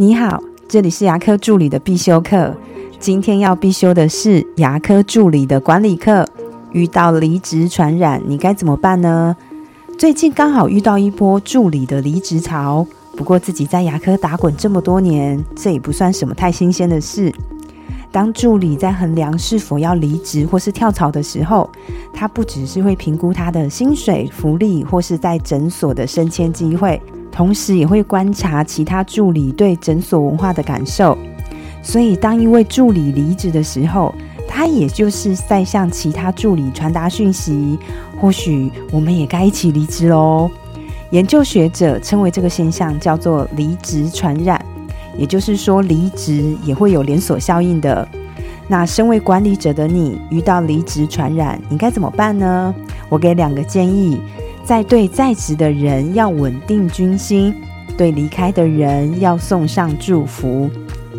你好，这里是牙科助理的必修课。今天要必修的是牙科助理的管理课。遇到离职传染，你该怎么办呢？最近刚好遇到一波助理的离职潮，不过自己在牙科打滚这么多年，这也不算什么太新鲜的事。当助理在衡量是否要离职或是跳槽的时候，他不只是会评估他的薪水、福利，或是在诊所的升迁机会。同时也会观察其他助理对诊所文化的感受，所以当一位助理离职的时候，他也就是在向其他助理传达讯息，或许我们也该一起离职喽。研究学者称为这个现象叫做离职传染，也就是说离职也会有连锁效应的。那身为管理者的你，遇到离职传染，你该怎么办呢？我给两个建议。在对在职的人要稳定军心，对离开的人要送上祝福。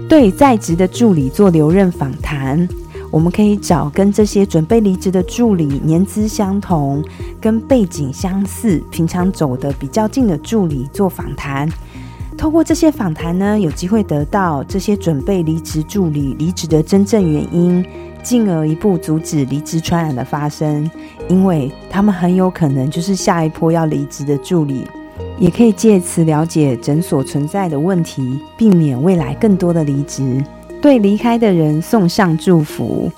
对在职的助理做留任访谈，我们可以找跟这些准备离职的助理年资相同、跟背景相似、平常走得比较近的助理做访谈。透过这些访谈呢，有机会得到这些准备离职助理离职的真正原因。进而一步阻止离职传染的发生，因为他们很有可能就是下一波要离职的助理，也可以借此了解诊所存在的问题，避免未来更多的离职，对离开的人送上祝福。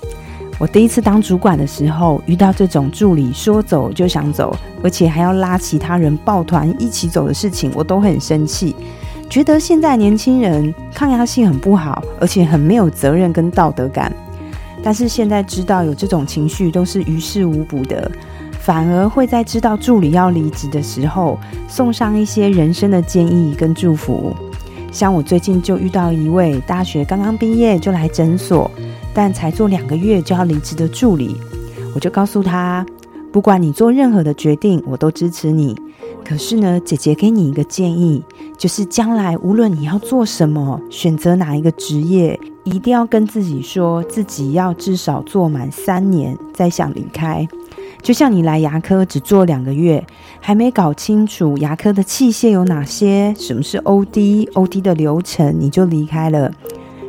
我第一次当主管的时候，遇到这种助理说走就想走，而且还要拉其他人抱团一起走的事情，我都很生气，觉得现在年轻人抗压性很不好，而且很没有责任跟道德感。但是现在知道有这种情绪都是于事无补的，反而会在知道助理要离职的时候送上一些人生的建议跟祝福。像我最近就遇到一位大学刚刚毕业就来诊所，但才做两个月就要离职的助理，我就告诉他，不管你做任何的决定，我都支持你。可是呢，姐姐给你一个建议，就是将来无论你要做什么，选择哪一个职业，一定要跟自己说，自己要至少做满三年再想离开。就像你来牙科只做两个月，还没搞清楚牙科的器械有哪些，什么是 OD，OD 的流程，你就离开了。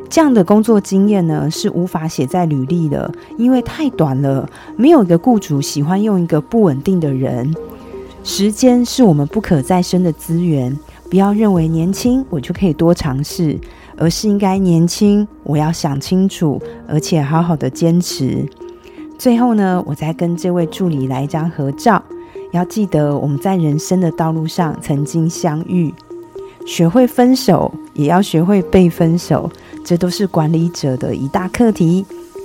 这样的工作经验呢，是无法写在履历的，因为太短了。没有一个雇主喜欢用一个不稳定的人。时间是我们不可再生的资源，不要认为年轻我就可以多尝试，而是应该年轻我要想清楚，而且好好的坚持。最后呢，我再跟这位助理来一张合照，要记得我们在人生的道路上曾经相遇，学会分手，也要学会被分手，这都是管理者的一大课题。